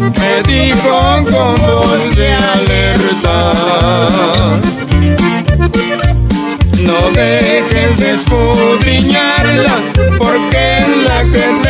me dijo con voz de alerta. No dejes de escudriñarla, porque es la que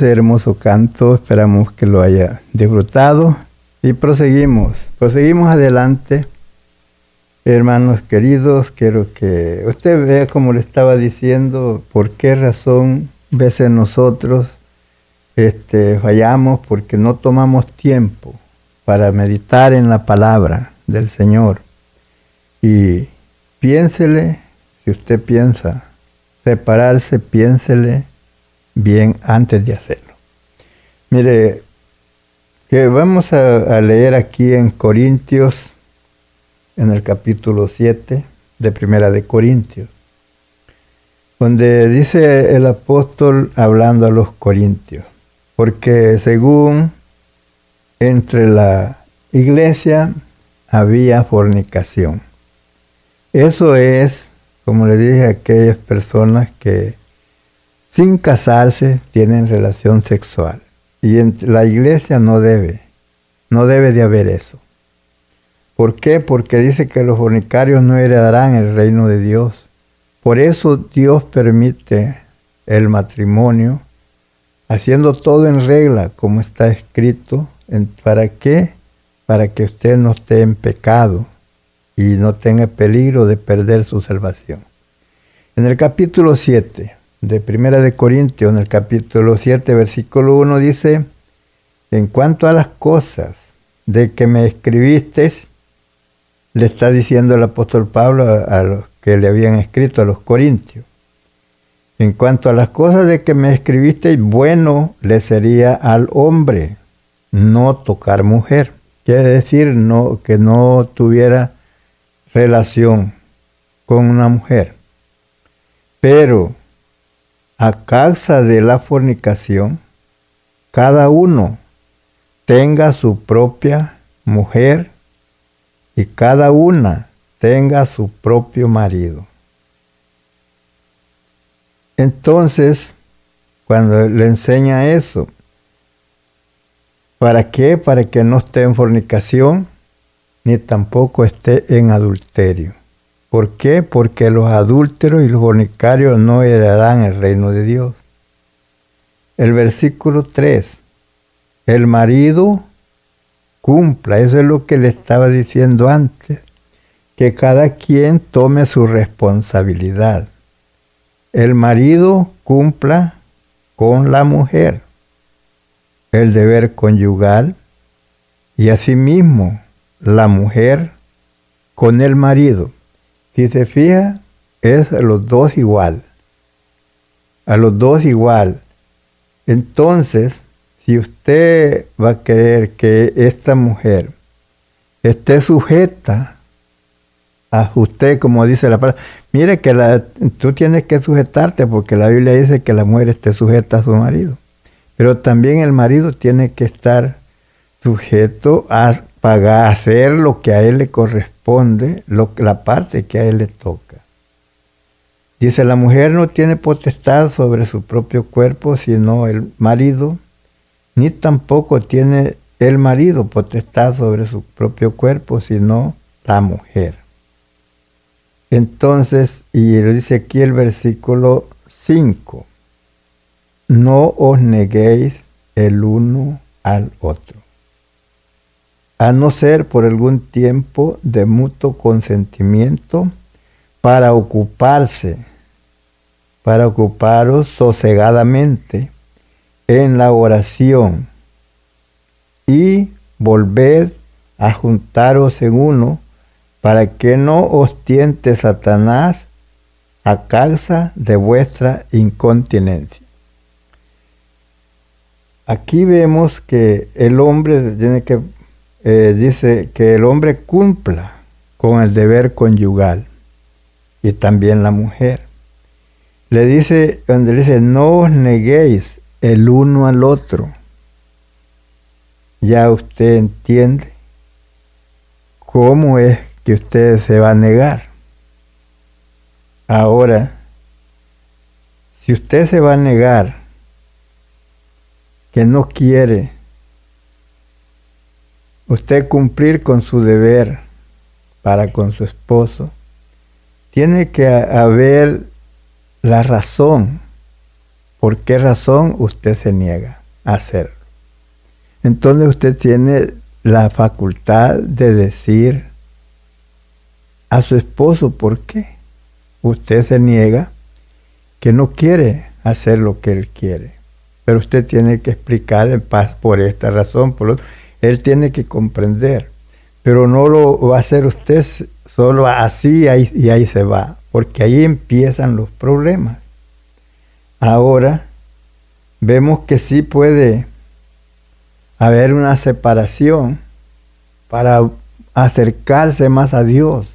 Ese hermoso canto, esperamos que lo haya disfrutado y proseguimos, proseguimos adelante. Hermanos queridos, quiero que usted vea como le estaba diciendo, por qué razón veces nosotros este, fallamos porque no tomamos tiempo para meditar en la palabra del Señor. Y piénsele, si usted piensa separarse, piénsele bien antes de hacerlo. Mire, que vamos a, a, leer aquí en Corintios, en el capítulo 7 de Primera de Corintios, donde dice el apóstol hablando a los corintios, porque según entre la iglesia había fornicación. Eso es, como le dije, a aquellas personas que sin casarse tienen relación sexual. Y en la iglesia no debe, no debe de haber eso. ¿Por qué? Porque dice que los fornicarios no heredarán el reino de Dios. Por eso Dios permite el matrimonio, haciendo todo en regla, como está escrito. ¿Para qué? Para que usted no esté en pecado y no tenga peligro de perder su salvación. En el capítulo 7, de Primera de Corintios, en el capítulo 7, versículo 1, dice, en cuanto a las cosas de que me escribiste, le está diciendo el apóstol Pablo a, los que le habían escrito a los corintios. En cuanto a las cosas de que me escribiste, bueno le sería al hombre no tocar mujer. Quiere decir no, que no tuviera relación con una mujer. Pero a causa de la fornicación, cada uno tenga su propia mujer y cada una tenga su propio marido. Entonces, cuando le enseña eso, ¿para qué? Para que no esté en fornicación ni tampoco esté en adulterio. ¿Por qué? Porque los adúlteros y los fornicarios no heredarán el reino de Dios. El versículo 3. El marido cumpla, eso es lo que le estaba diciendo antes, que cada quien tome su responsabilidad. El marido cumpla con la mujer el deber conyugal y asimismo la mujer con el marido. Si se fija, es a los dos igual. A los dos igual. Entonces, si usted va a querer que esta mujer esté sujeta a usted, como dice la palabra, mire que la, tú tienes que sujetarte porque la Biblia dice que la mujer esté sujeta a su marido. Pero también el marido tiene que estar sujeto a pagar, hacer lo que a él le corresponde, lo, la parte que a él le toca. Dice, la mujer no tiene potestad sobre su propio cuerpo, sino el marido, ni tampoco tiene el marido potestad sobre su propio cuerpo, sino la mujer. Entonces, y lo dice aquí el versículo 5, no os neguéis el uno al otro, a no ser por algún tiempo de mutuo consentimiento para ocuparse, para ocuparos sosegadamente en la oración y volved a juntaros en uno para que no os tiente Satanás a causa de vuestra incontinencia. Aquí vemos que el hombre tiene que, eh, dice que el hombre cumpla con el deber conyugal y también la mujer. Le dice, donde dice, no os neguéis el uno al otro. Ya usted entiende cómo es que usted se va a negar. Ahora, si usted se va a negar que no quiere usted cumplir con su deber para con su esposo, tiene que haber la razón. ¿Por qué razón usted se niega a hacerlo? Entonces usted tiene la facultad de decir a su esposo por qué. Usted se niega que no quiere hacer lo que él quiere. Pero usted tiene que explicar en paz por esta razón, por lo él tiene que comprender. Pero no lo va a hacer usted solo así y ahí se va, porque ahí empiezan los problemas. Ahora vemos que sí puede haber una separación para acercarse más a Dios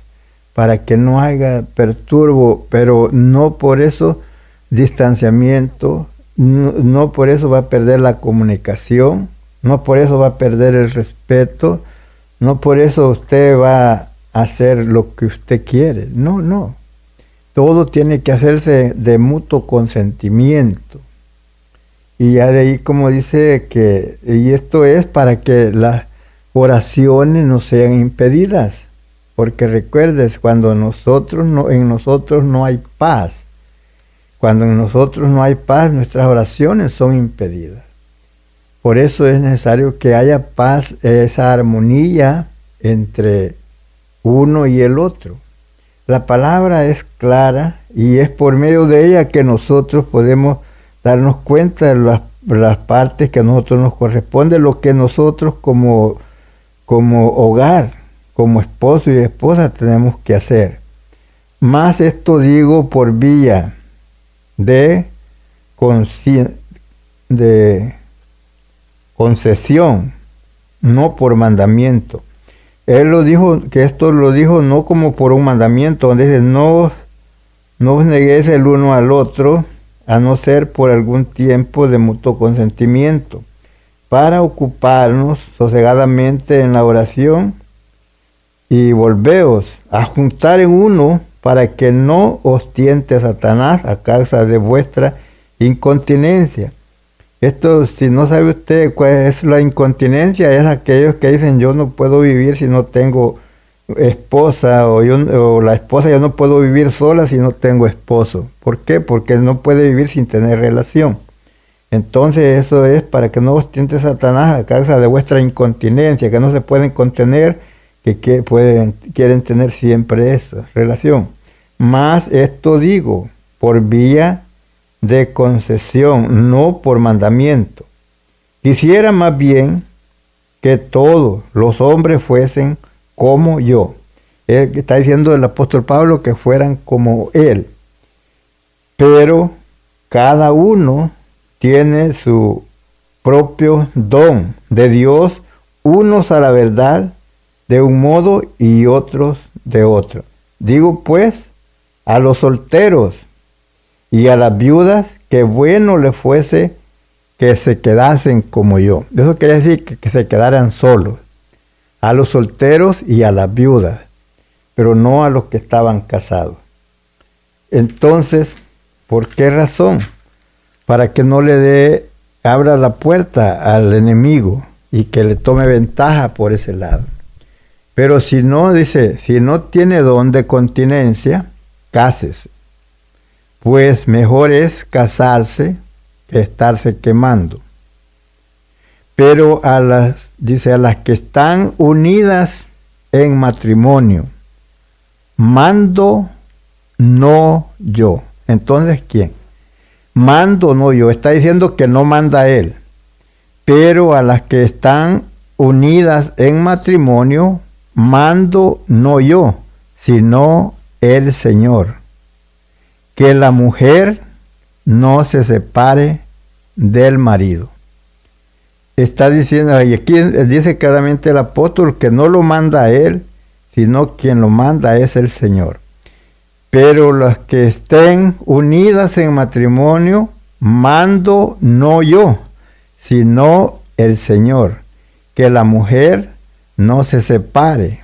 para que no haya perturbo, pero no por eso distanciamiento, no, por eso va a perder la comunicación, no por eso va a perder el respeto, no por eso usted va a hacer lo que usted quiere, no, no. Todo tiene que hacerse de mutuo consentimiento. Y ya de ahí como dice que, y esto es para que las oraciones no sean impedidas. Porque recuerdes, cuando nosotros no, en nosotros no hay paz, cuando en nosotros no hay paz, nuestras oraciones son impedidas. Por eso es necesario que haya paz, esa armonía entre uno y el otro. La palabra es clara y es por medio de ella que nosotros podemos darnos cuenta de las, partes que a nosotros nos corresponde, lo que nosotros como, como hogar como esposo y esposa tenemos que hacer. Más esto digo por vía de, de concesión, no por mandamiento. Él lo dijo, que esto lo dijo no como por un mandamiento, donde dice, no, no os neguéis el uno al otro, a no ser por algún tiempo de mutuo consentimiento, para ocuparnos sosegadamente en la oración y volveos a juntar en uno para que no os tiente Satanás a causa de vuestra incontinencia. Esto, si no sabe usted cuál es la incontinencia, es aquellos que dicen yo no puedo vivir si no tengo esposa o, yo, o la esposa yo no puedo vivir sola si no tengo esposo. ¿Por qué? Porque no puede vivir sin tener relación. Entonces eso es para que no os tiente Satanás a causa de vuestra incontinencia, que no se pueden contener que, quieren tener siempre esa relación. Más esto digo, por vía de concesión, no por mandamiento. Quisiera más bien que todos los hombres fuesen como yo. Él está diciendo el apóstol Pablo que fueran como él. Pero cada uno tiene su propio don de Dios, unos a la verdad de un modo y otros de otro. Digo pues a los solteros y a las viudas que bueno le fuese que se quedasen como yo. Eso quiere decir que, que se quedaran solos. A los solteros y a las viudas, pero no a los que estaban casados. Entonces, ¿por qué razón? Para que no le dé, abra la puerta al enemigo y que le tome ventaja por ese lado. Pero si no, dice, si no tiene don de continencia, cásese. Pues mejor es casarse que estarse quemando. Pero a las, dice, a las que están unidas en matrimonio, mando no yo. Entonces, ¿quién? Mando no yo. Está diciendo que no manda él. Pero a las que están unidas en matrimonio, mando no yo, sino el Señor. Que la mujer no se separe del marido. Está diciendo, y aquí dice claramente el apóstol que no lo manda a él, sino quien lo manda es el Señor. Pero las que estén unidas en matrimonio, mando no yo, sino el Señor. Que la mujer no se separe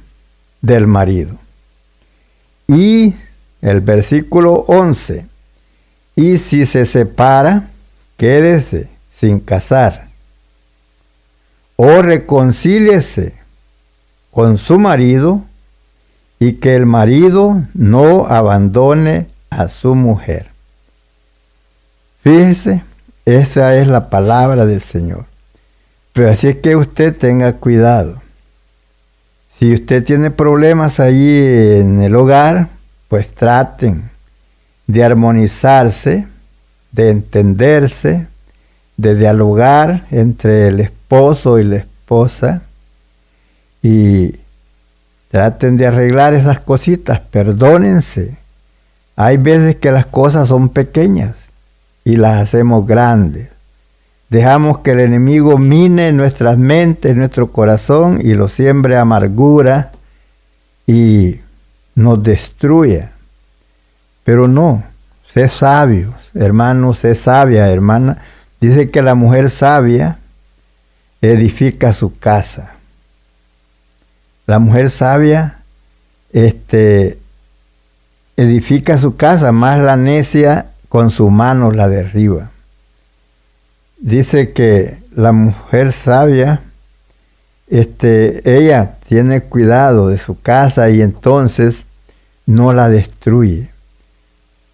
del marido. Y el versículo 11, y si se separa, quédese sin casar, o reconcíliese con su marido, y que el marido no abandone a su mujer. Fíjese, esa es la palabra del Señor. Pero así es que usted tenga cuidado. Si usted tiene problemas ahí en el hogar, pues traten de armonizarse, de entenderse, de dialogar entre el esposo y la esposa y traten de arreglar esas cositas, perdónense. Hay veces que las cosas son pequeñas y las hacemos grandes. Dejamos que el enemigo mine nuestras mentes, nuestro corazón y lo siembre amargura y nos destruya. Pero no, sé sabio, hermano, sé sabia, hermana. Dice que la mujer sabia edifica su casa. La mujer sabia este, edifica su casa, más la necia con su mano la derriba dice que la mujer sabia, este, ella tiene cuidado de su casa y entonces no la destruye.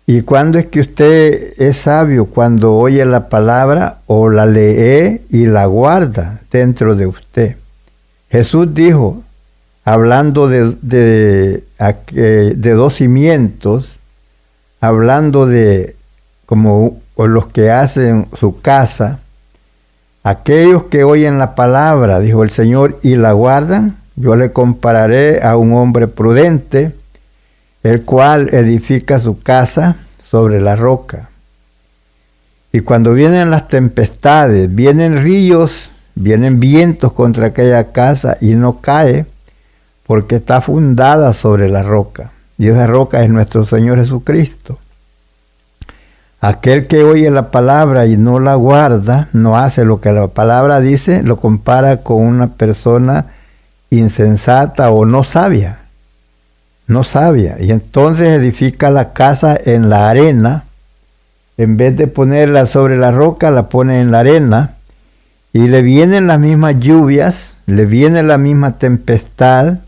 ¿Y cuándo es que usted es sabio? Cuando oye la palabra o la lee y la guarda dentro de usted. Jesús dijo, hablando de, de, de dos cimientos, hablando de como los que hacen su casa, aquellos que oyen la palabra, dijo el Señor, y la guardan, yo le compararé a un hombre prudente, el cual edifica su casa sobre la roca. Y cuando vienen las tempestades, vienen ríos, vienen vientos contra aquella casa y no cae, porque está fundada sobre la roca. Y esa roca es nuestro Señor Jesucristo. Aquel que oye la palabra y no la guarda, no hace lo que la palabra dice, lo compara con una persona insensata o no sabia. No sabia. Y entonces edifica la casa en la arena. En vez de ponerla sobre la roca, la pone en la arena. Y le vienen las mismas lluvias, le viene la misma tempestad.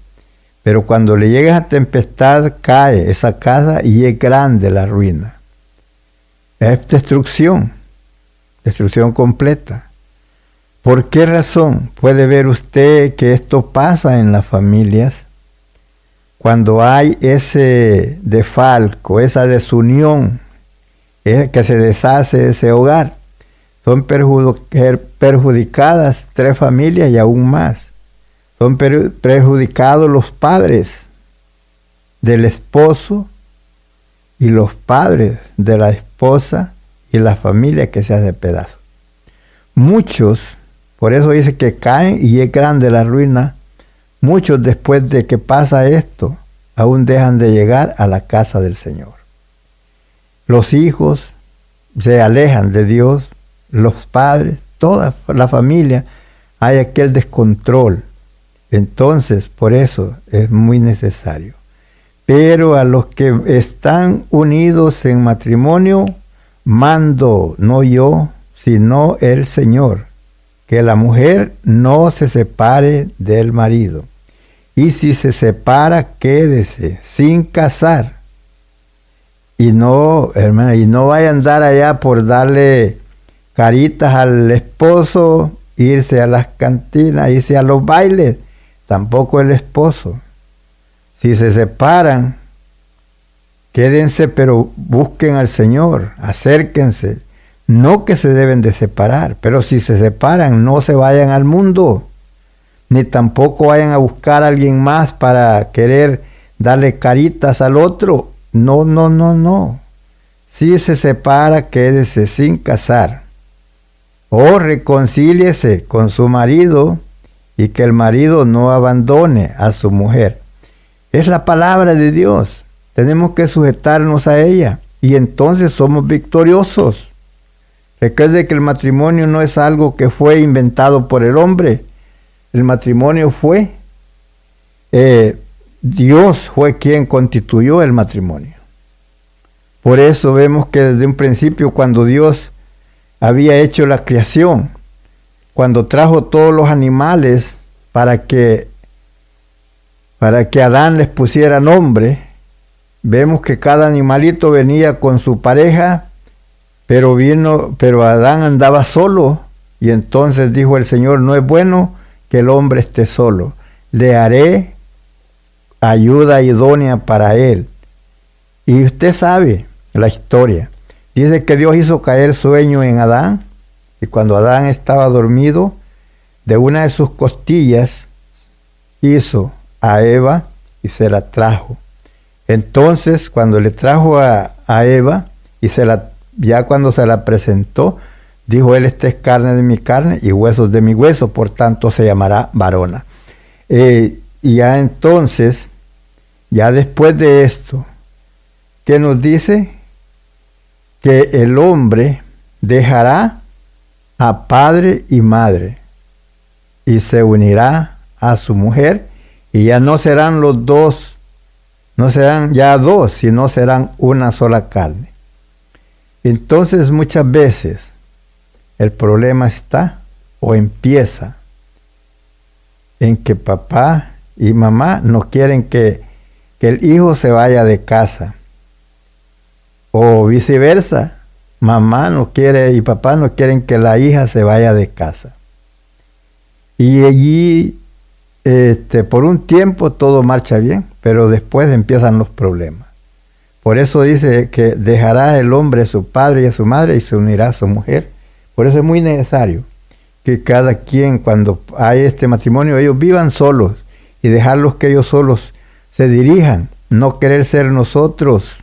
Pero cuando le llega esa tempestad, cae esa casa y es grande la ruina es destrucción, destrucción completa. ¿Por qué razón puede ver usted que esto pasa en las familias? cuando hay ese defalco, esa desunión, que se deshace ese hogar, son perjudicadas tres familias y aún más. Son perjudicados los padres del esposo y los padres de la esposa y la familia que se hace pedazo. Muchos, por eso dice que caen y es grande la ruina Muchos después de que pasa esto, aún dejan de llegar a la casa del Señor. Los hijos se alejan de Dios, los padres, toda la familia, hay aquel descontrol. Entonces, por eso es muy necesario. Pero a los que están unidos en matrimonio, mando no yo, sino el Señor, que la mujer no se separe del marido. Y si se separa, quédese sin casar. Y no, hermana, y no vaya a andar allá por darle caritas al esposo, irse a las cantinas, irse a los bailes, tampoco el esposo. Si se separan, quédense, pero busquen al Señor, acérquense. No que se deben de separar, pero si se separan, no se vayan al mundo ni tampoco vayan a buscar a alguien más para querer darle caritas al otro. No, no, no, no. Si se separa, quédese sin casar. O reconcíliese con su marido y que el marido no abandone a su mujer. Es la palabra de Dios. Tenemos que sujetarnos a ella y entonces somos victoriosos. Recuerde que el matrimonio no es algo que fue inventado por el hombre, el matrimonio fue, eh, Dios fue quien constituyó el matrimonio. Por eso vemos que desde un principio cuando Dios había hecho la creación, cuando trajo todos los animales para que para que Adán les pusiera nombre, vemos que cada animalito venía con su pareja, pero vino, pero Adán andaba solo y entonces dijo el Señor, no es bueno que el hombre esté solo. Le haré ayuda idónea para él. Y usted sabe la historia. Dice que Dios hizo caer sueño en Adán y cuando Adán estaba dormido, de una de sus costillas hizo a Eva y se la trajo. Entonces, cuando le trajo a, a Eva y se la, ya cuando se la presentó, Dijo él, esta es carne de mi carne y huesos de mi hueso, por tanto se llamará varona. Eh, y ya entonces, ya después de esto, ¿qué nos dice? Que el hombre dejará a padre y madre y se unirá a su mujer y ya no serán los dos, no serán ya dos, sino serán una sola carne. Entonces muchas veces el problema está o empieza en que papá y mamá no quieren que, el hijo se vaya de casa. O viceversa, mamá no quiere y papá no quieren que la hija se vaya de casa. Y allí, este, por un tiempo todo marcha bien, pero después empiezan los problemas. Por eso dice que dejará el hombre a su padre y a su madre y se unirá a su mujer por eso es muy necesario que cada quien, cuando hay este matrimonio, ellos vivan solos y dejarlos que ellos solos se dirijan, no querer ser nosotros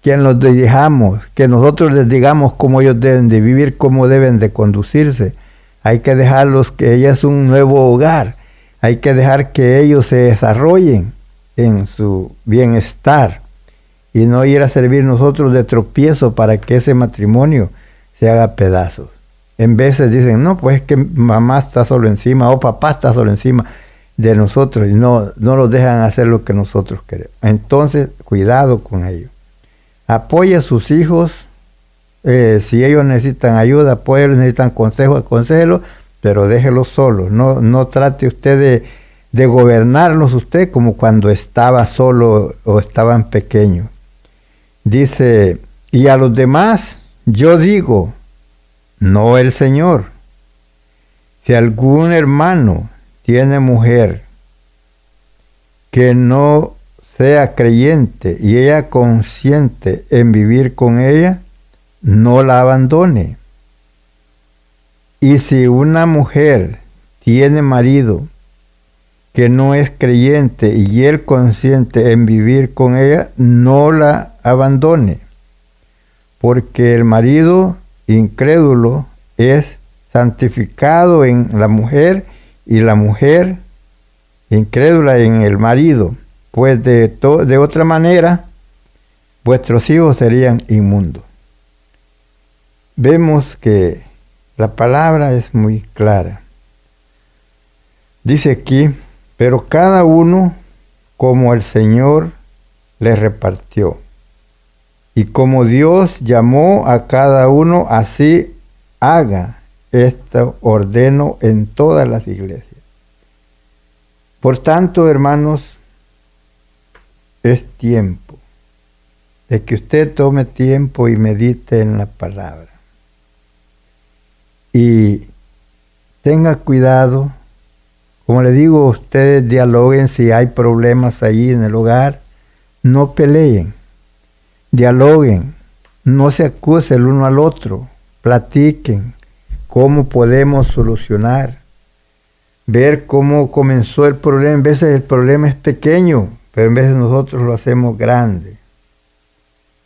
quien los dirijamos, que nosotros les digamos cómo ellos deben de vivir, cómo deben de conducirse. Hay que dejarlos que ella es un nuevo hogar. Hay que dejar que ellos se desarrollen en su bienestar y no ir a servir nosotros de tropiezo para que ese matrimonio se haga pedazos. En veces dicen, no, pues es que mamá está solo encima o papá está solo encima de nosotros y no, no los dejan hacer lo que nosotros queremos. Entonces, cuidado con ellos. Apoye a sus hijos. Eh, si ellos necesitan ayuda, apoylos, necesitan consejo, aconsejelo, pero déjelos solos. No, no trate usted de, de gobernarlos usted como cuando estaba solo o estaban pequeños. Dice, y a los demás yo digo, no el Señor. Si algún hermano tiene mujer que no sea creyente y ella consciente en vivir con ella, no la abandone. Y si una mujer tiene marido que no es creyente y él consciente en vivir con ella, no la abandone. Porque el marido incrédulo es santificado en la mujer y la mujer incrédula en el marido, pues de, de otra manera vuestros hijos serían inmundos. Vemos que la palabra es muy clara. Dice aquí, pero cada uno como el Señor le repartió. Y como Dios llamó a cada uno, así haga esto ordeno en todas las iglesias. Por tanto, hermanos, es tiempo de que usted tome tiempo y medite en la palabra. Y tenga cuidado, como le digo, ustedes dialoguen si hay problemas ahí en el hogar, no peleen, dialoguen, no se acuse el uno al otro, platiquen cómo podemos solucionar ver cómo comenzó el problema. En veces el problema es pequeño, pero en veces nosotros lo hacemos grande.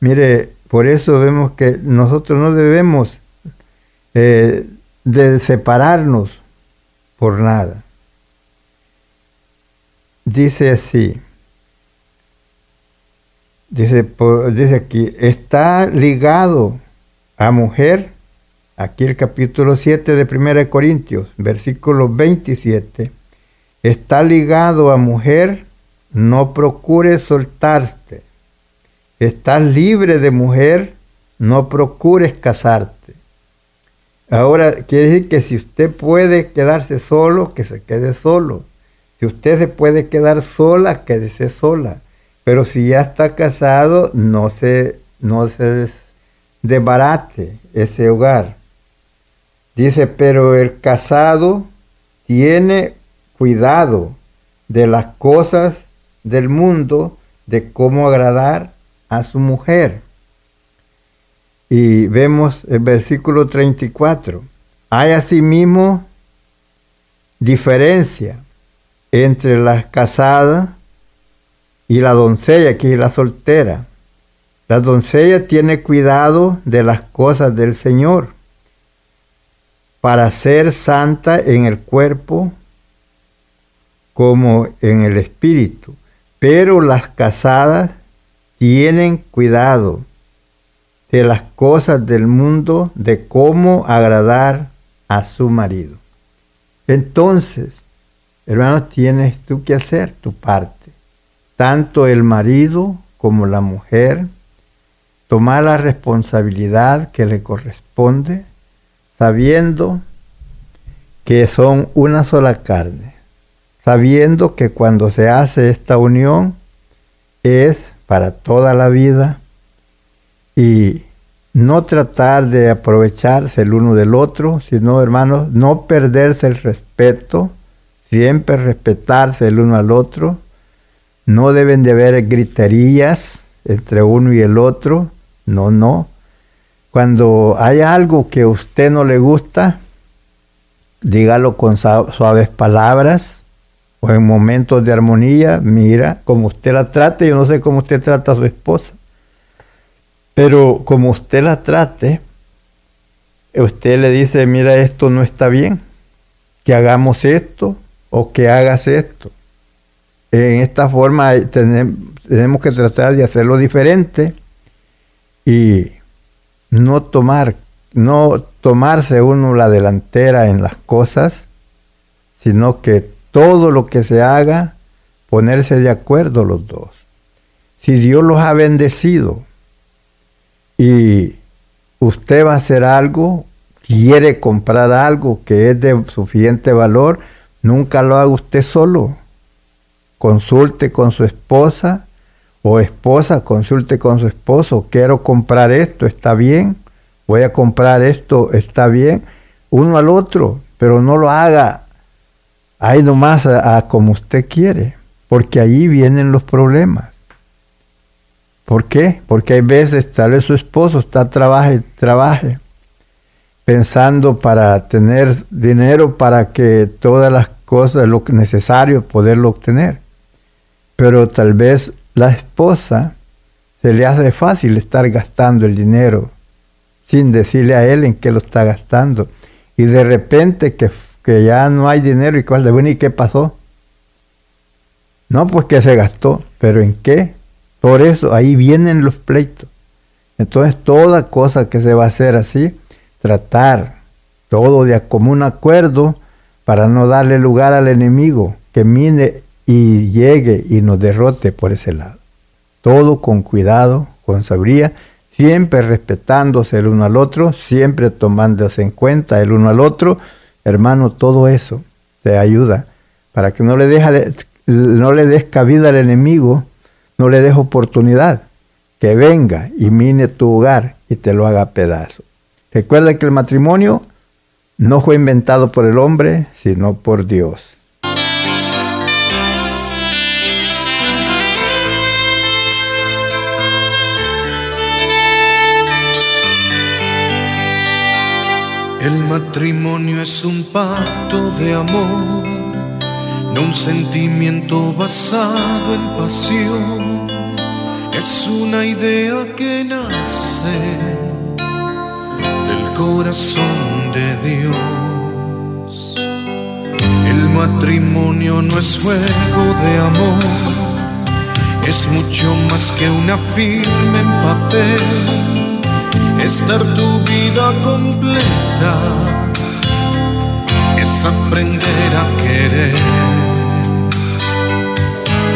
Mire, por eso vemos que nosotros no debemos eh, de separarnos por nada. Dice así, dice, aquí, está ligado a mujer Aquí el capítulo 7 de 1 Corintios, versículo 27, está ligado a mujer, no procures soltarte. Estás libre de mujer, no procures casarte. Ahora, quiere decir que si usted puede quedarse solo, que se quede solo. Si usted se puede quedar sola, quédese sola. Pero si ya está casado, no se, no se desbarate ese hogar. Dice, pero el casado tiene cuidado de las cosas del mundo, de cómo agradar a su mujer. Y vemos el versículo 34. Hay asimismo diferencia entre la casada y la doncella, que es la soltera. La doncella tiene cuidado de las cosas del Señor para ser santa en el cuerpo como en el espíritu. Pero las casadas tienen cuidado de las cosas del mundo, de cómo agradar a su marido. Entonces, hermano, tienes tú que hacer tu parte. Tanto el marido como la mujer, tomar la responsabilidad que le corresponde sabiendo que son una sola carne, sabiendo que cuando se hace esta unión es para toda la vida y no tratar de aprovecharse el uno del otro, sino hermanos, no perderse el respeto, siempre respetarse el uno al otro, no deben de haber griterías entre uno y el otro, no, no, cuando hay algo que a usted no le gusta, dígalo con suaves palabras o en momentos de armonía, mira, como usted la trate, yo no sé cómo usted trata a su esposa, pero como usted la trate, usted le dice, mira, esto no está bien, que hagamos esto o que hagas esto. En esta forma tenemos que tratar de hacerlo diferente y no tomar, no tomarse uno la delantera en las cosas, sino que todo lo que se haga, ponerse de acuerdo los dos. Si Dios los ha bendecido y usted va a hacer algo, quiere comprar algo que es de suficiente valor, nunca lo haga usted solo. Consulte con su esposa o esposa consulte con su esposo, quiero comprar esto, está bien, voy a comprar esto, está bien, uno al otro, pero no lo haga ahí nomás a, como usted quiere. porque ahí vienen los problemas. ¿Por qué? Porque hay veces tal vez su esposo está trabaje, trabaje, pensando para tener dinero para que todas las cosas, lo necesario, poderlo obtener. Pero tal vez la esposa se le hace fácil estar gastando el dinero sin decirle a él en qué lo está gastando. Y de repente que, que ya no hay dinero y cuál de bueno, ¿y qué pasó? No, pues que se gastó, pero ¿en qué? Por eso ahí vienen los pleitos. Entonces toda cosa que se va a hacer así, tratar todo de común acuerdo para no darle lugar al enemigo que mine y llegue y nos derrote por ese lado. Todo con cuidado, con sabiduría, siempre respetándose el uno al otro, siempre tomándose en cuenta el uno al otro. Hermano, todo eso te ayuda para que no le, deja no le des cabida al enemigo, no le des oportunidad, que venga y mine tu hogar y te lo haga pedazo. Recuerda que el matrimonio no fue inventado por el hombre, sino por Dios. El matrimonio es un pacto de amor, un sentimiento basado en pasión. Es una idea que nace del corazón de Dios. El matrimonio no es juego de amor, es mucho más que una firma en papel es dar tu vida completa, es aprender a querer,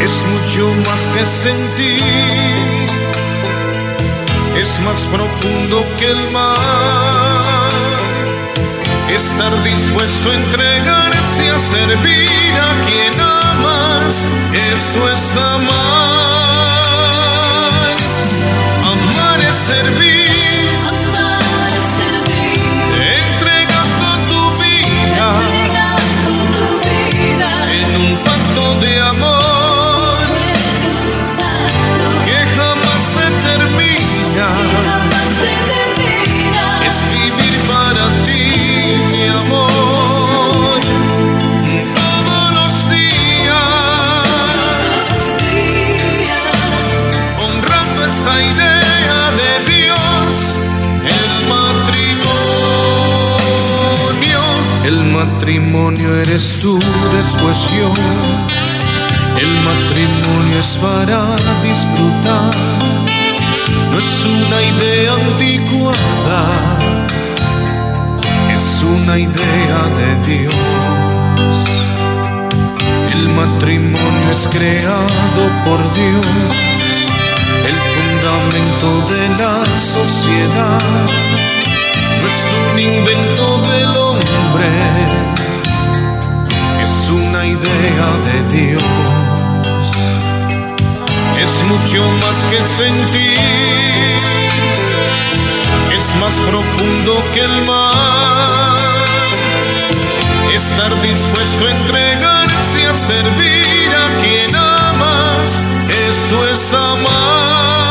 es mucho más que sentir, es más profundo que el mar, estar dispuesto a entregarse a servir a quien amas, eso es amar, amar es servir. Una idea de Dios. El matrimonio es creado por Dios, el fundamento de la sociedad, no es un invento del hombre una idea de Dios. Es mucho más que sentir, es más profundo que el mar. Estar dispuesto a entregarse a servir a quien amas, eso es amar.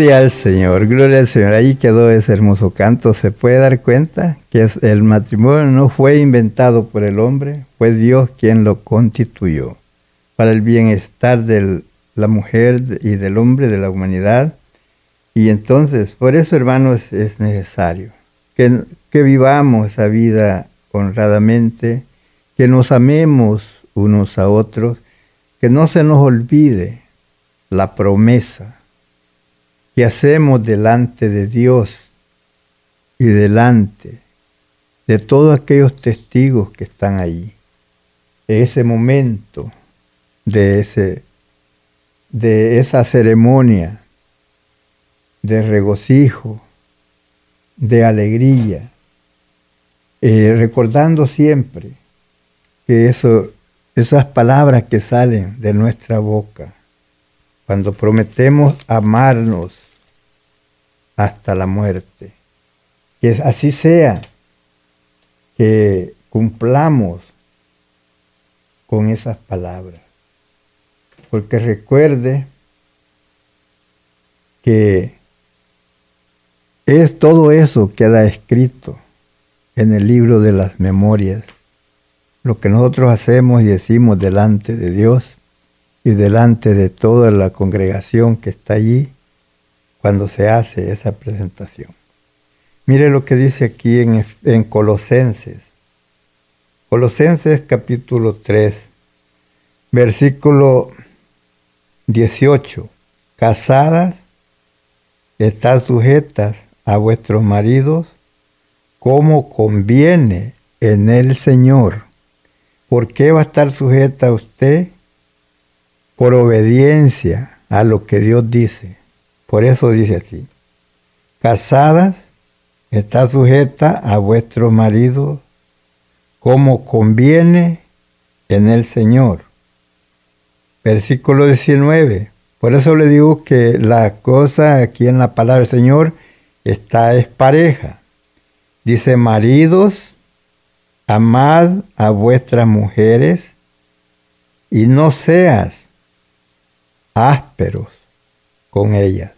Gloria al Señor, gloria al Señor. Ahí quedó ese hermoso canto. Se puede dar cuenta que el matrimonio no fue inventado por el hombre, fue Dios quien lo constituyó para el bienestar de la mujer y del hombre, de la humanidad. Y entonces, por eso, hermanos, es necesario que, vivamos esa vida honradamente, que nos amemos unos a otros, que no se nos olvide la promesa que hacemos delante de Dios y delante de todos aquellos testigos que están ahí. Ese momento de, ese, de esa ceremonia de regocijo, de alegría, eh, recordando siempre que eso, esas palabras que salen de nuestra boca, cuando prometemos amarnos hasta la muerte. Que así sea, que cumplamos con esas palabras. Porque recuerde que es todo eso queda escrito en el libro de las memorias. Lo que nosotros hacemos y decimos delante de Dios y delante de toda la congregación que está allí cuando se hace esa presentación. Mire lo que dice aquí en, en Colosenses. Colosenses capítulo 3, versículo 18. Casadas, están sujetas a vuestros maridos como conviene en el Señor. ¿Por qué va a estar sujeta usted? por obediencia a lo que Dios dice. Por eso dice así, casadas, está sujeta a vuestro marido como conviene en el Señor. Versículo 19. Por eso le digo que la cosa aquí en la palabra del Señor está es pareja. Dice, maridos, amad a vuestras mujeres y no seas ásperos con ellas.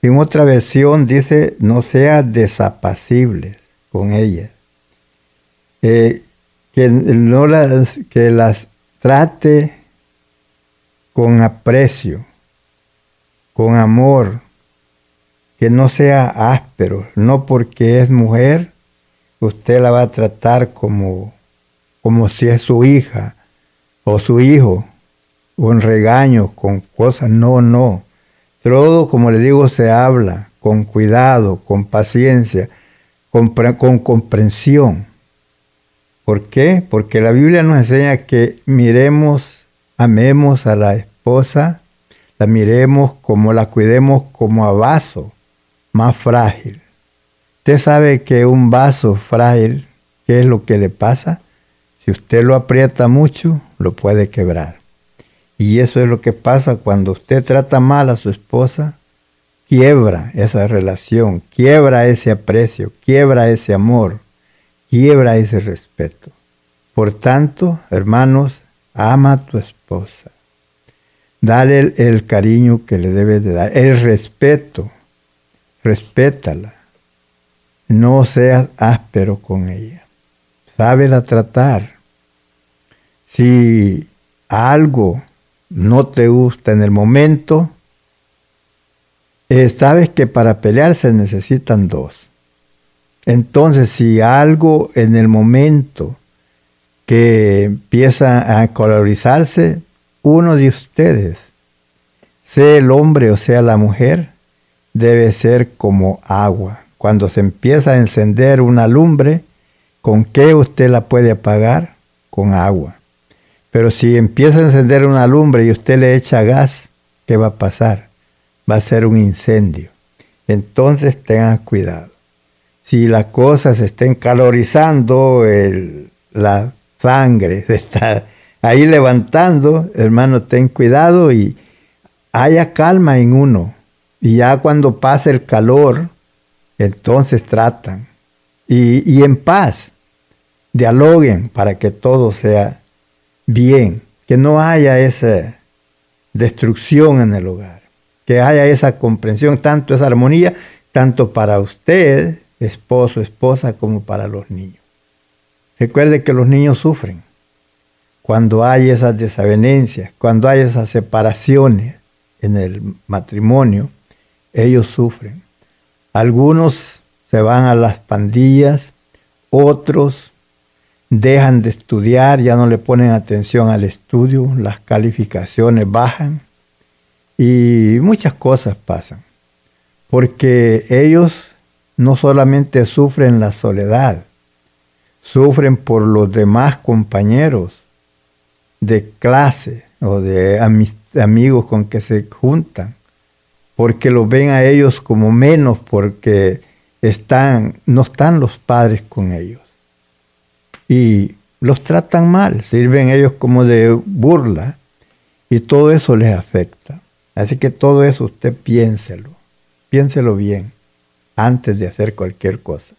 En otra versión dice, no sea desapacibles con ellas. Eh, que, no las, que las trate con aprecio, con amor, que no sea áspero, no porque es mujer, usted la va a tratar como, como si es su hija o su hijo, con regaños, con cosas. No, no. Todo, como le digo, se habla con cuidado, con paciencia, con, comprensión. ¿Por qué? Porque la Biblia nos enseña que miremos, amemos a la esposa, la miremos como la cuidemos como a vaso más frágil. Usted sabe que un vaso frágil, ¿qué es lo que le pasa? Si usted lo aprieta mucho, lo puede quebrar. Y eso es lo que pasa cuando usted trata mal a su esposa, quiebra esa relación, quiebra ese aprecio, quiebra ese amor, quiebra ese respeto. Por tanto, hermanos, ama a tu esposa. Dale el, cariño que le debes de dar, el respeto, respétala. No seas áspero con ella. Sábela tratar. Si algo no te gusta en el momento, eh, sabes que para pelear se necesitan dos. Entonces, si algo en el momento que empieza a colorizarse, uno de ustedes, sea el hombre o sea la mujer, debe ser como agua. Cuando se empieza a encender una lumbre, ¿con qué usted la puede apagar? Con agua. Pero si empieza a encender una lumbre y usted le echa gas, ¿qué va a pasar? Va a ser un incendio. Entonces tengan cuidado. Si las cosas se estén calorizando, la sangre se está ahí levantando, hermano, ten cuidado y haya calma en uno. Y ya cuando pase el calor, entonces tratan. Y en paz, dialoguen para que todo sea bien, que no haya esa destrucción en el hogar, que haya esa comprensión, tanto esa armonía, tanto para usted, esposo, esposa, como para los niños. Recuerde que los niños sufren cuando hay esas desavenencias, cuando hay esas separaciones en el matrimonio, ellos sufren. Algunos se van a las pandillas, otros dejan de estudiar, ya no le ponen atención al estudio, las calificaciones bajan y muchas cosas pasan. Porque ellos no solamente sufren la soledad, sufren por los demás compañeros de clase o de amigos con que se juntan, porque los ven a ellos como menos porque están, no están los padres con ellos. Y los tratan mal, sirven ellos como de burla y todo eso les afecta. Así que todo eso usted piénselo, piénselo bien antes de hacer cualquier cosa.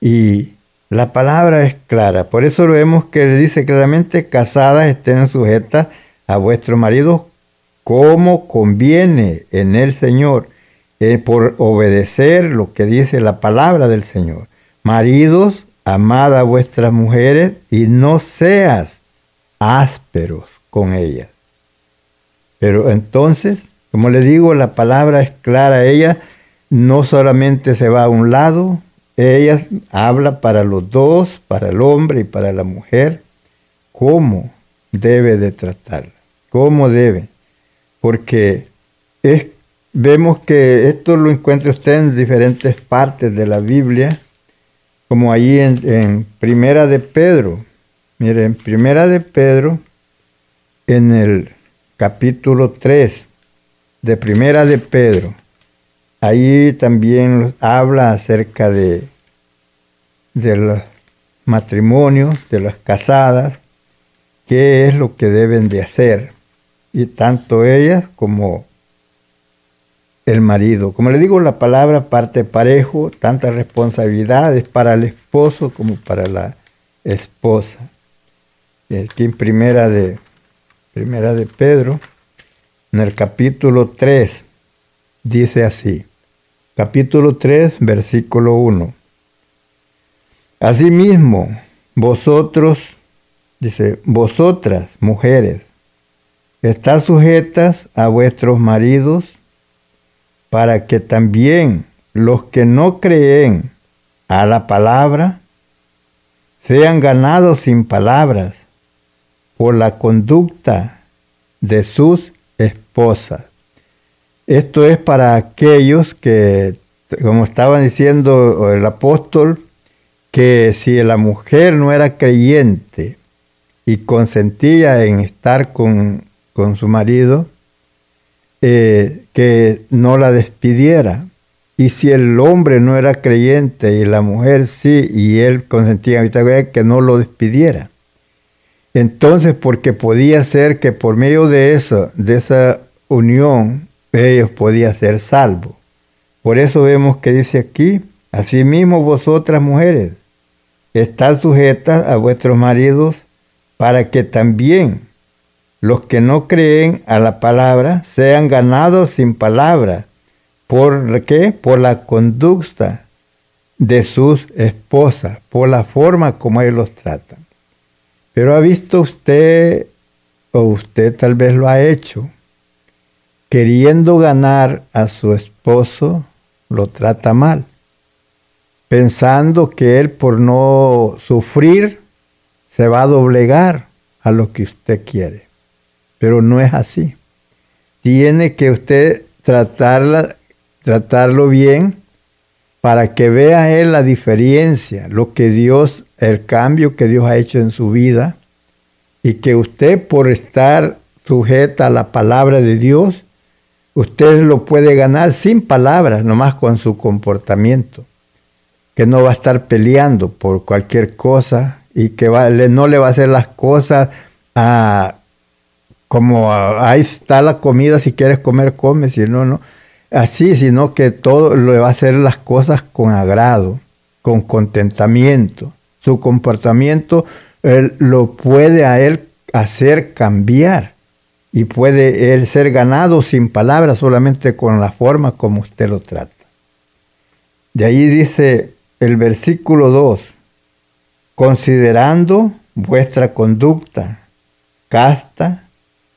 Y la palabra es clara, por eso vemos que le dice claramente, casadas estén sujetas a vuestro marido como conviene en el Señor, eh, por obedecer lo que dice la palabra del Señor. Maridos, amad a vuestras mujeres y no seas ásperos con ellas. Pero entonces, como le digo, la palabra es clara, ella no solamente se va a un lado, ella habla para los dos, para el hombre y para la mujer, cómo debe de tratarla, cómo debe, porque es, vemos que esto lo encuentra usted en diferentes partes de la Biblia, como en, en Primera de Pedro. Mire, en Primera de Pedro, en el capítulo 3 de Primera de Pedro, Ahí también habla acerca de, de los matrimonios, de las casadas, qué es lo que deben de hacer, y tanto ellas como el marido. Como le digo, la palabra parte parejo, tantas responsabilidades para el esposo como para la esposa. Aquí en primera de, primera de Pedro, en el capítulo 3, dice así capítulo 3, versículo 1. Asimismo, vosotros, dice, vosotras, mujeres, estás sujetas a vuestros maridos para que también los que no creen a la palabra sean ganados sin palabras por la conducta de sus esposas. Esto es para aquellos que, como estaba diciendo el apóstol, que si la mujer no era creyente y consentía en estar con, su marido, eh, que no la despidiera. Y si el hombre no era creyente y la mujer sí, y él consentía que no lo despidiera. Entonces, porque podía ser que por medio de eso, de esa unión, ellos podían ser salvos. Por eso vemos que dice aquí, asimismo vosotras mujeres, estad sujetas a vuestros maridos para que también los que no creen a la palabra sean ganados sin palabra. ¿Por qué? Por la conducta de sus esposas, por la forma como ellos los tratan. Pero ha visto usted, o usted tal vez lo ha hecho, queriendo ganar a su esposo, lo trata mal, pensando que él por no sufrir se va a doblegar a lo que usted quiere. Pero no es así. Tiene que usted tratarla, tratarlo bien para que vea él la diferencia, lo que Dios, el cambio que Dios ha hecho en su vida y que usted por estar sujeta a la palabra de Dios, Usted lo puede ganar sin palabras, nomás con su comportamiento, que no va a estar peleando por cualquier cosa y que no le va a hacer las cosas a, como ahí está la comida, si quieres comer, come, si no, no. así, sino que todo le va a hacer las cosas con agrado, con contentamiento. Su comportamiento él, lo puede a él hacer cambiar y puede él ser ganado sin palabras, solamente con la forma como usted lo trata. De ahí dice el versículo 2, considerando vuestra conducta casta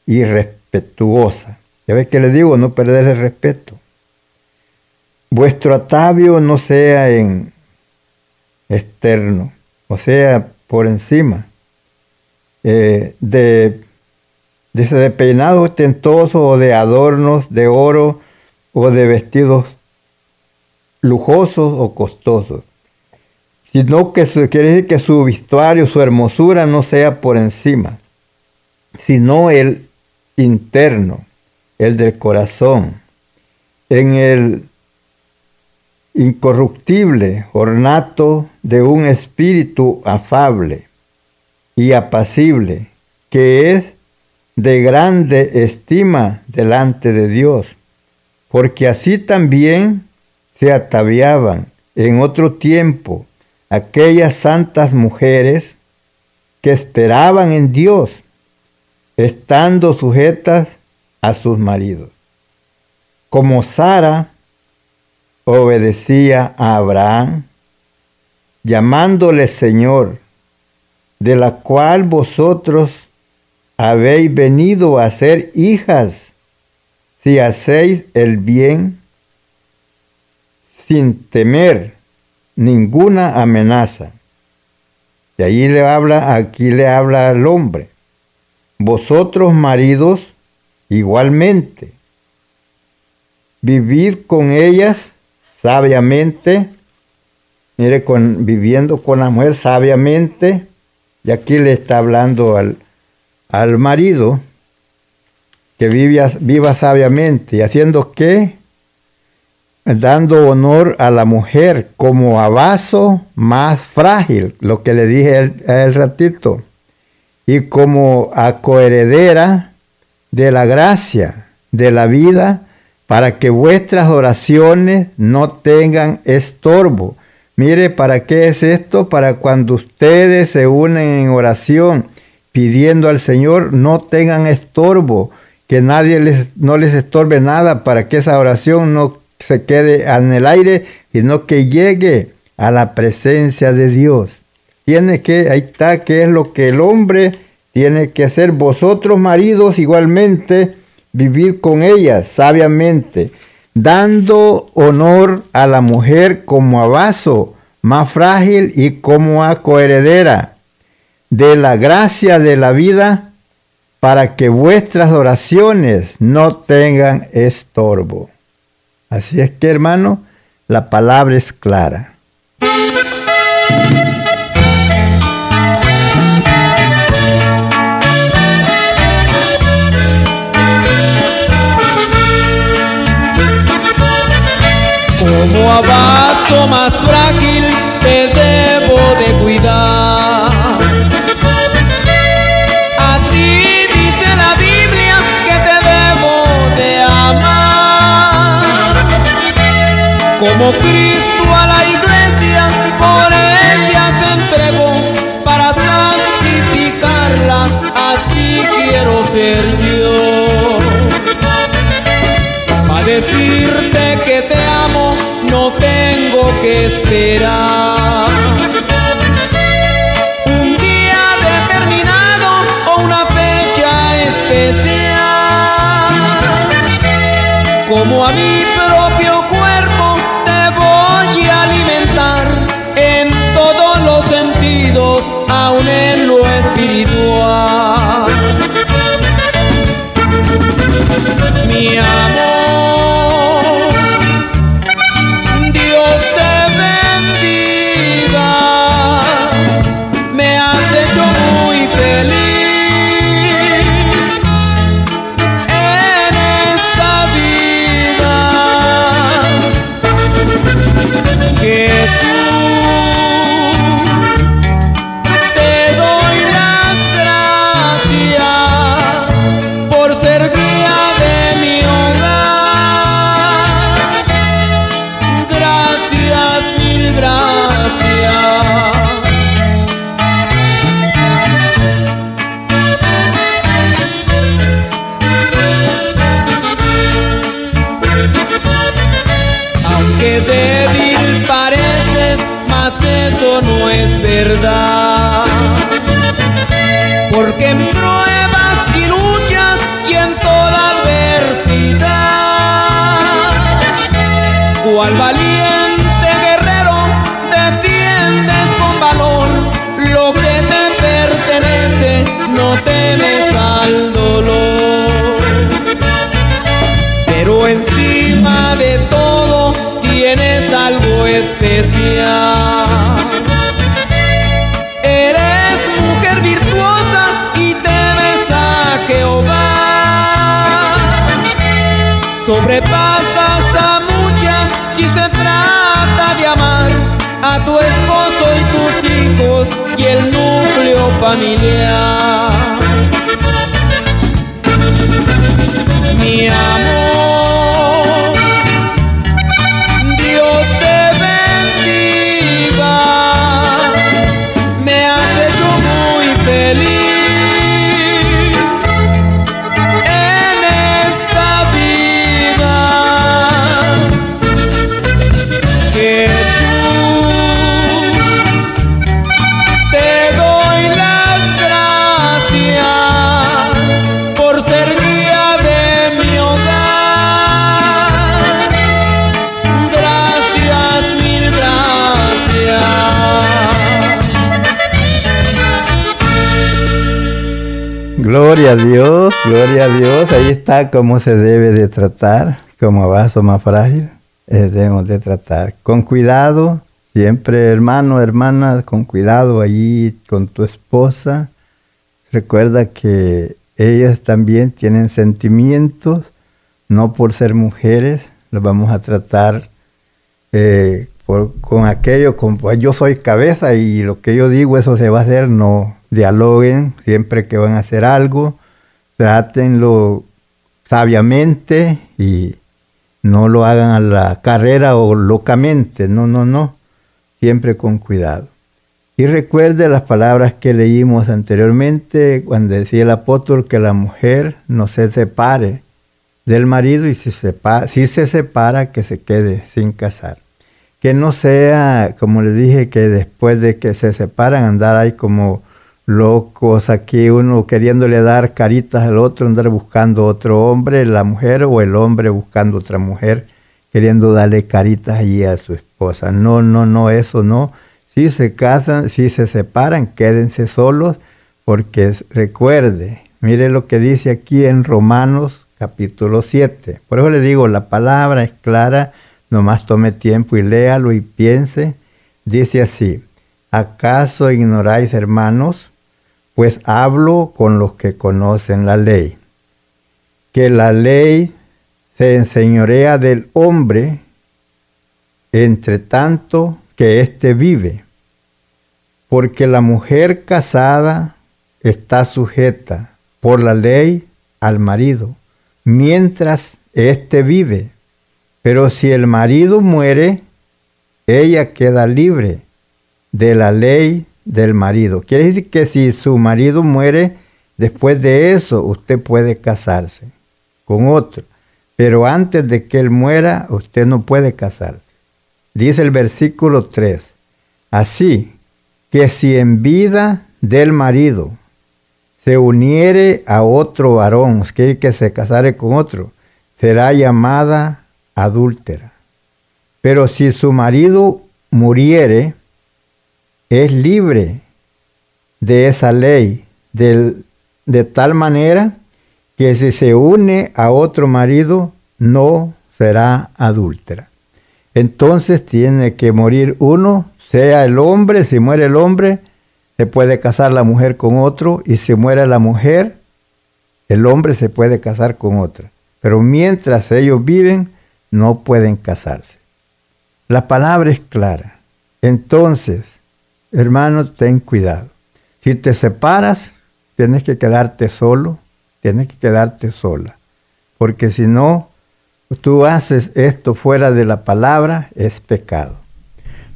y respetuosa. Ya ves que le digo, no perder el respeto. Vuestro atavio no sea en externo, o sea, por encima, eh, de, de peinado ostentoso o de adornos de oro o de vestidos lujosos o costosos, sino que quiere decir que su vestuario, su hermosura no sea por encima, sino el interno, el del corazón, en el incorruptible ornato de un espíritu afable y apacible, que es de grande estima delante de Dios, porque así también se ataviaban en otro tiempo aquellas santas mujeres que esperaban en Dios, estando sujetas a sus maridos. Como Sara obedecía a Abraham, llamándole Señor, de la cual vosotros habéis venido a ser hijas, si hacéis el bien sin temer ninguna amenaza. Y ahí le habla, aquí le habla al hombre. Vosotros maridos igualmente, vivid con ellas sabiamente, mire, con, viviendo con la mujer sabiamente, y aquí le está hablando al, al marido, que viva, viva sabiamente, y haciendo qué? dando honor a la mujer como a vaso más frágil, lo que le dije el, ratito, y como a coheredera de la gracia, de la vida, para que vuestras oraciones no tengan estorbo. Mire, ¿para qué es esto? Para cuando ustedes se unen en oración pidiendo al Señor, no tengan estorbo, que nadie les, no les estorbe nada, para que esa oración no se quede en el aire, sino que llegue a la presencia de Dios. Tiene que, ahí está, que es lo que el hombre tiene que hacer. Vosotros maridos igualmente, vivid con ella sabiamente, dando honor a la mujer como a vaso más frágil y como a coheredera de la gracia de la vida, para que vuestras oraciones no tengan estorbo. Así es que hermano, la palabra es clara. Como a más frágil te debo de cuidar. como Cristo a la iglesia, por ella se entregó para santificarla, así quiero ser yo. Para no tengo que esperar. Un día determinado o una fecha especial, como a mi propio Eres mujer virtuosa y temes a Jehová. Sobrepasas a muchas si se trata de amar a tu esposo y tus hijos y el núcleo familiar. Mi amor, Gloria a Dios, gloria a Dios. Ahí está cómo se debe de tratar como vaso más frágil. eh, debemos de tratar con cuidado, siempre hermano, hermana, con cuidado allí con tu esposa. Recuerda que ellas también tienen sentimientos, no por ser mujeres, los vamos a tratar eh, por- con aquello, con, pues yo soy cabeza y lo que yo digo eso se va a hacer, no dialoguen siempre que van a hacer algo, trátenlo sabiamente y no lo hagan a la carrera o locamente, no, no, no, siempre con cuidado. Y recuerde las palabras que leímos anteriormente cuando decía el apóstol que la mujer no se separe del marido y si, si se separa que se quede sin casar. Que no sea, como le dije, que después de que se separan andar ahí como locos aquí, uno queriéndole dar caritas al otro, andar buscando otro hombre, la mujer o el hombre buscando otra mujer, queriendo darle caritas allí a su esposa. No, no, no, eso no. Si se casan, si se separan, quédense solos, porque recuerde, mire lo que dice aquí en Romanos capítulo 7. Por eso le digo, la palabra es clara, nomás tome tiempo y léalo y piense. Dice así, ¿acaso ignoráis, hermanos? Pues hablo con los que conocen la ley, que la ley se enseñorea del hombre entre tanto que éste vive, porque la mujer casada está sujeta por la ley al marido, mientras éste vive. Pero si el marido muere, ella queda libre de la ley del marido. Quiere decir que si su marido muere, después de eso usted puede casarse con otro. Pero antes de que él muera, usted no puede casarse. Dice el versículo 3. Así que si en vida del marido se uniere a otro varón, decir, que se casare con otro, será llamada adúltera. Pero si su marido muriere, es libre de esa ley, de tal manera que si se une a otro marido, no será adúltera. Entonces tiene que morir uno, sea el hombre, si muere el hombre, se puede casar la mujer con otro, y si muere la mujer, el hombre se puede casar con otra. Pero mientras ellos viven, no pueden casarse. La palabra es clara. Entonces, hermano, ten cuidado. Si te separas, tienes que quedarte solo, tienes que quedarte sola. Porque si no, tú haces esto fuera de la palabra, es pecado.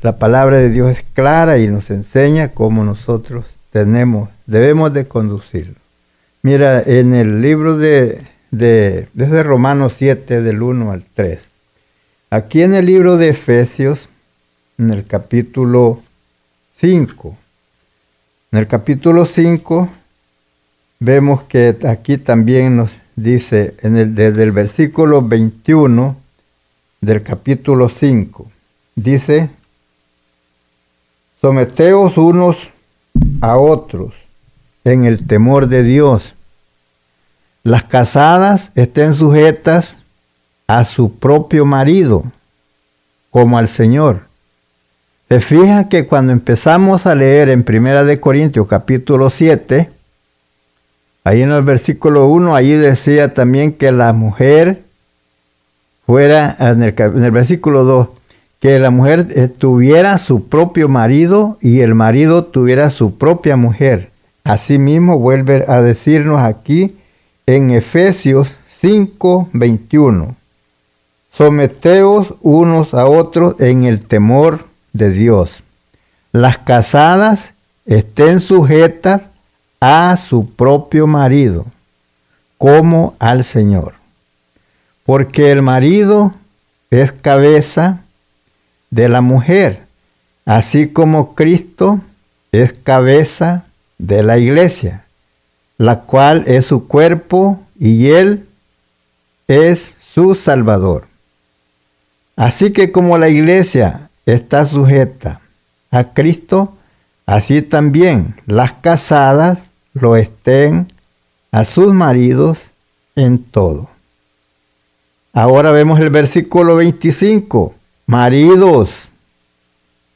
La palabra de Dios es clara y nos enseña cómo nosotros tenemos, debemos de conducirlo. Mira, en el libro de, de desde Romanos 7, del 1 al 3. Aquí en el libro de Efesios, en el capítulo 5. En el capítulo 5 vemos que aquí también nos dice en el, desde el versículo 21 del capítulo 5, dice, someteos unos a otros en el temor de Dios. Las casadas estén sujetas a su propio marido, como al Señor. Se fija que cuando empezamos a leer en Primera de Corintios capítulo 7, ahí en el versículo 1, ahí decía también que la mujer fuera, en el, en el versículo 2, que la mujer eh, tuviera su propio marido y el marido tuviera su propia mujer. Asimismo vuelve a decirnos aquí en Efesios 5, 21. Someteos unos a otros en el temor de Dios. Las casadas estén sujetas a su propio marido, como al Señor. Porque el marido es cabeza de la mujer, así como Cristo es cabeza de la iglesia, la cual es su cuerpo y él es su Salvador. Así que como la iglesia está sujeta a Cristo, así también las casadas lo estén a sus maridos en todo. Ahora vemos el versículo 25. Maridos,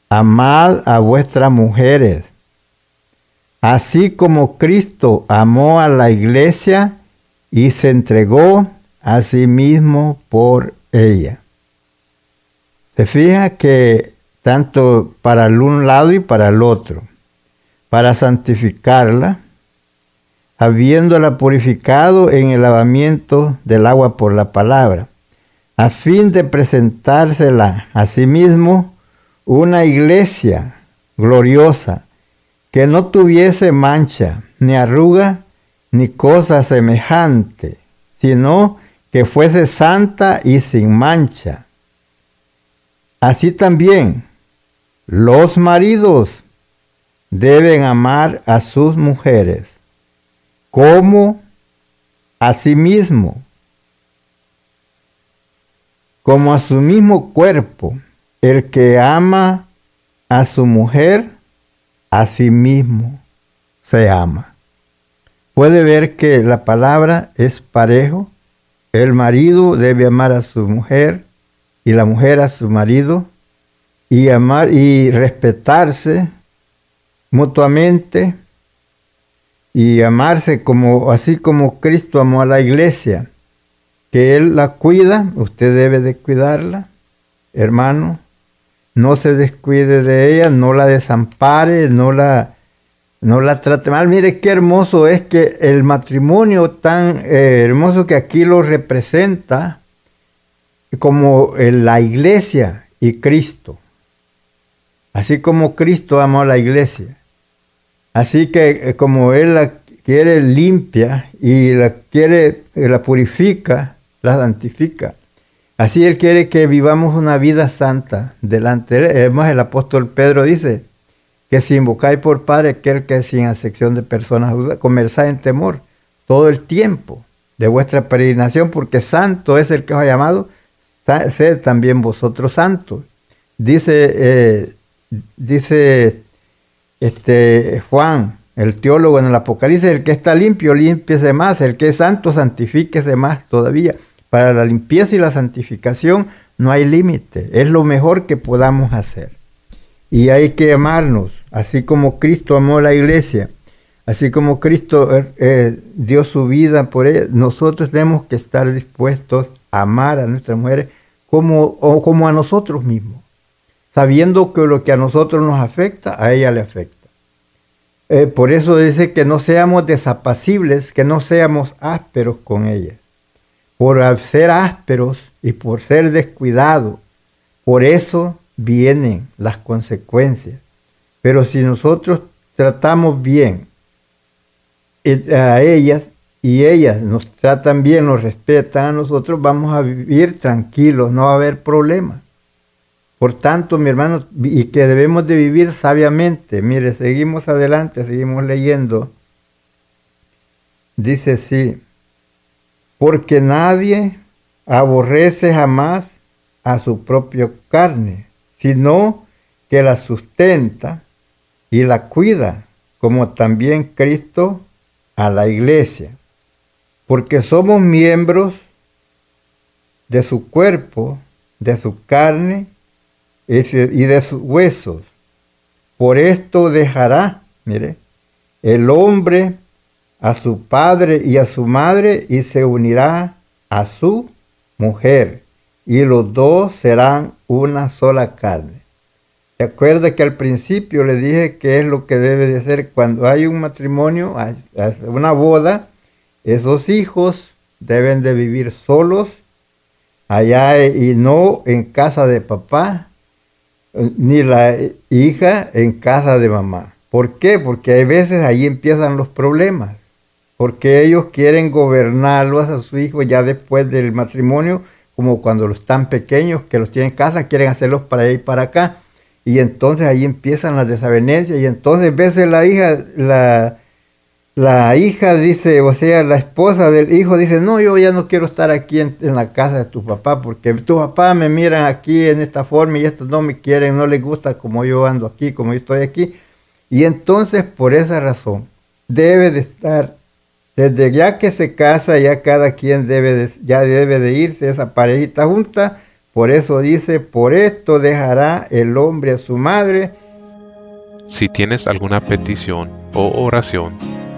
amad a vuestras mujeres, así como Cristo amó a la iglesia y se entregó a sí mismo por ella. Se fija que tanto para el un lado y para el otro, para santificarla, habiéndola purificado en el lavamiento del agua por la palabra, a fin de presentársela a sí mismo una iglesia gloriosa, que no tuviese mancha, ni arruga, ni cosa semejante, sino que fuese santa y sin mancha. Así también, los maridos deben amar a sus mujeres como a sí mismo como a su mismo cuerpo. El que ama a su mujer, a sí mismo se ama. Puede ver que la palabra es parejo. El marido debe amar a su mujer y la mujer a su marido y amar y respetarse mutuamente y amarse como así como Cristo amó a la iglesia que Él la cuida, usted debe de cuidarla, hermano. No se descuide de ella, no la desampare, no la, no la trate mal. Mire qué hermoso es que el matrimonio tan eh, hermoso que aquí lo representa como la iglesia y Cristo. Así como Cristo amó a la iglesia. Así que eh, como Él la quiere limpia y la quiere, la purifica, la santifica. Así Él quiere que vivamos una vida santa delante de Él. Además, el apóstol Pedro dice que si invocáis por Padre aquel que sin acepción de personas conversáis en temor todo el tiempo de vuestra peregrinación, porque santo es el que os ha llamado, sed también vosotros santos. Dice, eh, dice este Juan, el teólogo en el Apocalipsis, el que está limpio, limpiese más, el que es santo, santifíquese más todavía. Para la limpieza y la santificación no hay límite, es lo mejor que podamos hacer. Y hay que amarnos, así como Cristo amó a la iglesia, así como Cristo eh, eh, dio su vida por ella, nosotros tenemos que estar dispuestos a amar a nuestras mujeres como, como a nosotros mismos, sabiendo que lo que a nosotros nos afecta, a ella le afecta. Eh, por eso dice que no seamos desapacibles, que no seamos ásperos con ella por ser ásperos y por ser descuidados. Por eso vienen las consecuencias. Pero si nosotros tratamos bien eh, a ellas y ellas nos tratan bien, nos respetan a nosotros, vamos a vivir tranquilos, no va a haber problemas. Por tanto, mi hermano, y que debemos de vivir sabiamente. Mire, seguimos adelante, seguimos leyendo. Dice sí, porque nadie aborrece jamás a su propia carne, sino que la sustenta y la cuida, como también Cristo a la iglesia, porque somos miembros de su cuerpo, de su carne y de sus huesos. Por esto dejará, mire, el hombre a su padre y a su madre y se unirá a su mujer y los dos serán una sola carne. Recuerda que al principio le dije que es lo que debe de ser cuando hay un matrimonio, una boda, esos hijos deben de vivir solos allá y no en casa de papá, ni la hija en casa de mamá. ¿Por qué? Porque hay veces ahí empiezan los problemas, porque ellos quieren gobernarlos a sus hijos ya después del matrimonio, como cuando los están pequeños, que los tienen en casa, quieren hacerlos para allá y para acá y entonces ahí empiezan las desavenencias y entonces veces la hija, la, la hija dice, o sea, la esposa del hijo dice, no, yo ya no quiero estar aquí en, la casa de tu papá porque tu papá me miran aquí en esta forma y estos no me quieren, no les gusta como yo ando aquí, como yo estoy aquí. Y entonces por esa razón debe de estar, desde ya que se casa, ya cada quien debe de, ya debe de irse esa parejita junta por eso dice, por esto dejará el hombre a su madre. Si tienes alguna petición o oración,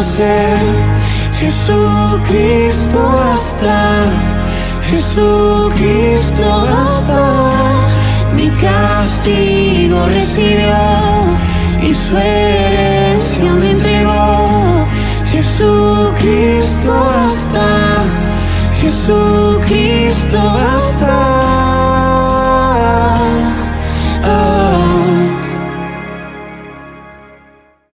ser. Jesucristo hasta, Jesucristo hasta, mi castigo recibió y su herencia me entregó. Jesucristo hasta, Jesucristo hasta.